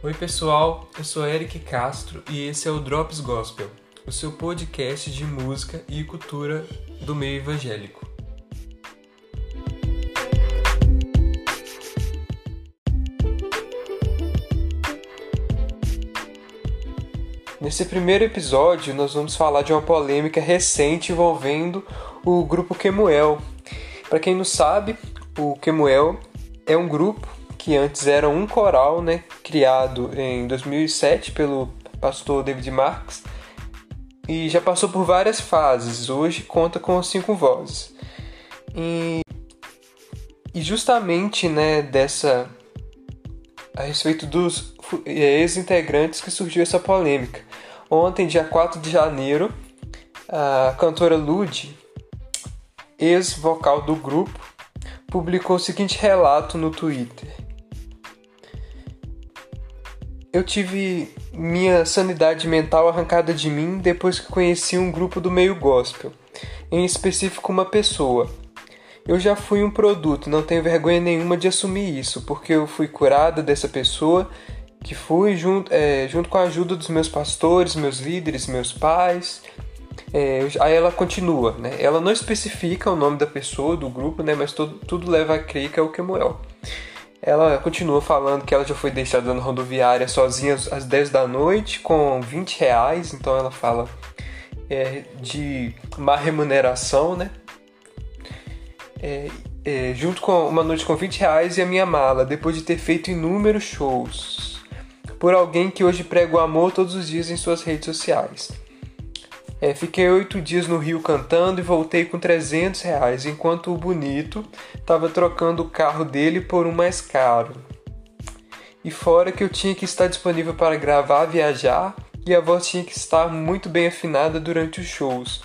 Oi, pessoal, eu sou Eric Castro e esse é o Drops Gospel, o seu podcast de música e cultura do meio evangélico. Nesse primeiro episódio, nós vamos falar de uma polêmica recente envolvendo o grupo Kemuel. Para quem não sabe, o Kemuel é um grupo que antes era um coral, né, criado em 2007 pelo pastor David Marks e já passou por várias fases. Hoje conta com cinco vozes. E, e justamente, né, dessa a respeito dos ex-integrantes que surgiu essa polêmica. Ontem, dia 4 de janeiro, a cantora Lud, ex-vocal do grupo, publicou o seguinte relato no Twitter. Eu tive minha sanidade mental arrancada de mim depois que conheci um grupo do meio gospel, em específico uma pessoa. Eu já fui um produto, não tenho vergonha nenhuma de assumir isso, porque eu fui curada dessa pessoa que fui junto, é, junto com a ajuda dos meus pastores, meus líderes, meus pais, é, aí ela continua, né? Ela não especifica o nome da pessoa, do grupo, né? Mas tudo, leva a crer que é o Kemuel. Ela continua falando que ela já foi deixada na rodoviária sozinha às 10 da noite com 20 reais, então ela fala é, de má remuneração, né? É, é, junto com uma noite com 20 reais e a minha mala, depois de ter feito inúmeros shows. Por alguém que hoje prega o amor todos os dias em suas redes sociais. É, fiquei oito dias no Rio cantando e voltei com 300 reais, enquanto o bonito estava trocando o carro dele por um mais caro. E fora que eu tinha que estar disponível para gravar, viajar e a voz tinha que estar muito bem afinada durante os shows.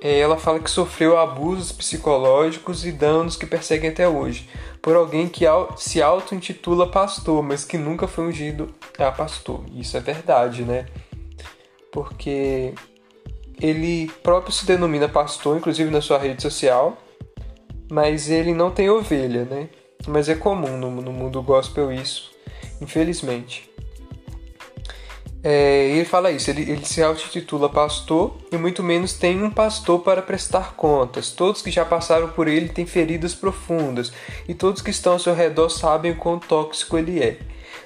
É, ela fala que sofreu abusos psicológicos e danos que perseguem até hoje, por alguém que se auto-intitula pastor, mas que nunca foi ungido a pastor. Isso é verdade, né? Porque ele próprio se denomina pastor, inclusive na sua rede social, mas ele não tem ovelha, né? Mas é comum no, no mundo gospel isso, infelizmente. É, ele fala isso, ele, ele se auto-titula pastor e muito menos tem um pastor para prestar contas. Todos que já passaram por ele têm feridas profundas e todos que estão ao seu redor sabem o quão tóxico ele é.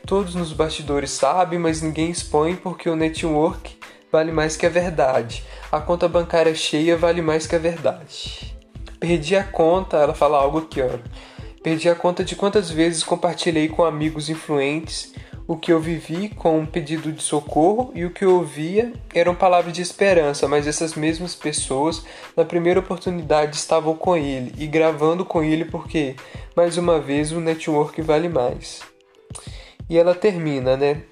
Todos nos bastidores sabem, mas ninguém expõe porque o network vale mais que a verdade. A conta bancária cheia vale mais que a verdade. Perdi a conta, ela fala algo aqui, ó. Perdi a conta de quantas vezes compartilhei com amigos influentes o que eu vivi com um pedido de socorro e o que eu ouvia eram palavras de esperança, mas essas mesmas pessoas, na primeira oportunidade, estavam com ele e gravando com ele porque, mais uma vez, o network vale mais. E ela termina, né?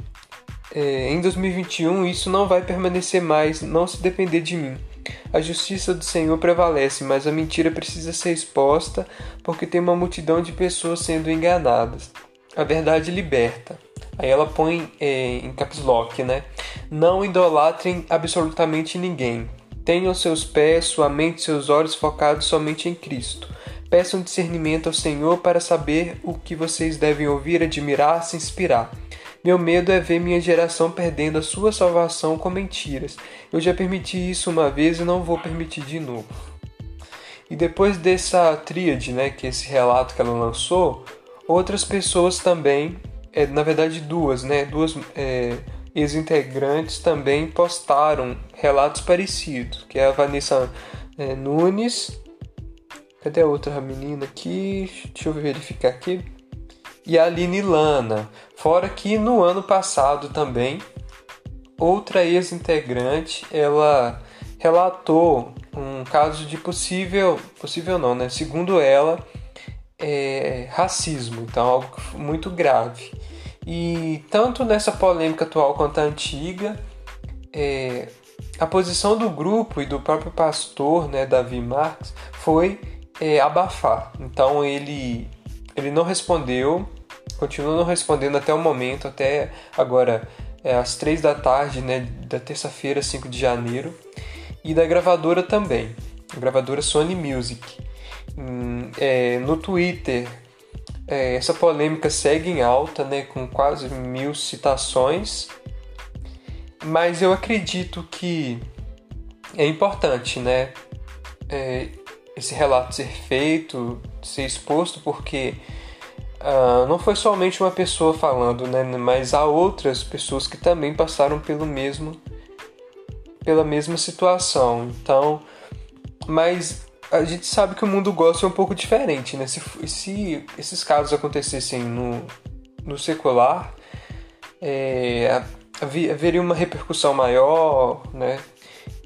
É, em 2021 isso não vai permanecer mais, não se depender de mim. A justiça do Senhor prevalece, mas a mentira precisa ser exposta porque tem uma multidão de pessoas sendo enganadas. A verdade liberta. Aí ela põe é, em caps lock, né? Não idolatrem absolutamente ninguém. Tenham seus pés, sua mente seus olhos focados somente em Cristo. Peçam discernimento ao Senhor para saber o que vocês devem ouvir, admirar, se inspirar. Meu medo é ver minha geração perdendo a sua salvação com mentiras. Eu já permiti isso uma vez e não vou permitir de novo. E depois dessa tríade, né, que esse relato que ela lançou, outras pessoas também, é, na verdade duas, né, duas é, ex-integrantes também postaram relatos parecidos, que é a Vanessa é, Nunes, cadê a outra menina aqui? Deixa eu verificar aqui e a Aline Lana. Fora que no ano passado também, outra ex-integrante, ela relatou um caso de possível, possível não, né? Segundo ela, é, racismo, então algo muito grave. E tanto nessa polêmica atual quanto a antiga, é, a posição do grupo e do próprio pastor, né, Davi Marques, foi é, abafar. Então ele ele não respondeu, continua não respondendo até o momento, até agora é, às três da tarde né, da terça-feira, 5 de janeiro, e da gravadora também, a gravadora Sony Music. Hum, é, no Twitter, é, essa polêmica segue em alta, né, com quase mil citações, mas eu acredito que é importante, né, é, esse relato ser feito, ser exposto, porque uh, não foi somente uma pessoa falando, né, mas há outras pessoas que também passaram pelo mesmo, pela mesma situação. Então, mas a gente sabe que o mundo gosta é um pouco diferente, né? Se, se esses casos acontecessem no, no secular, é, haveria uma repercussão maior, né?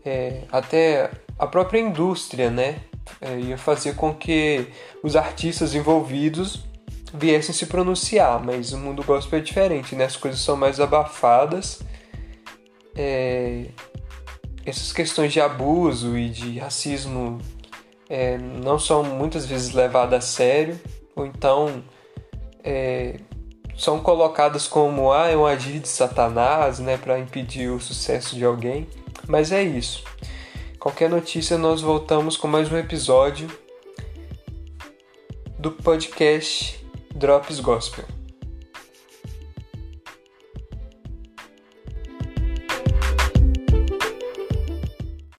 É, até a própria indústria, né? É, ia fazer com que os artistas envolvidos viessem se pronunciar, mas o mundo gospel é diferente, né? As coisas são mais abafadas. É, essas questões de abuso e de racismo é, não são muitas vezes levadas a sério, ou então é, são colocadas como ah, é um agir de Satanás, né, para impedir o sucesso de alguém. Mas é isso. Qualquer notícia, nós voltamos com mais um episódio do podcast Drops Gospel.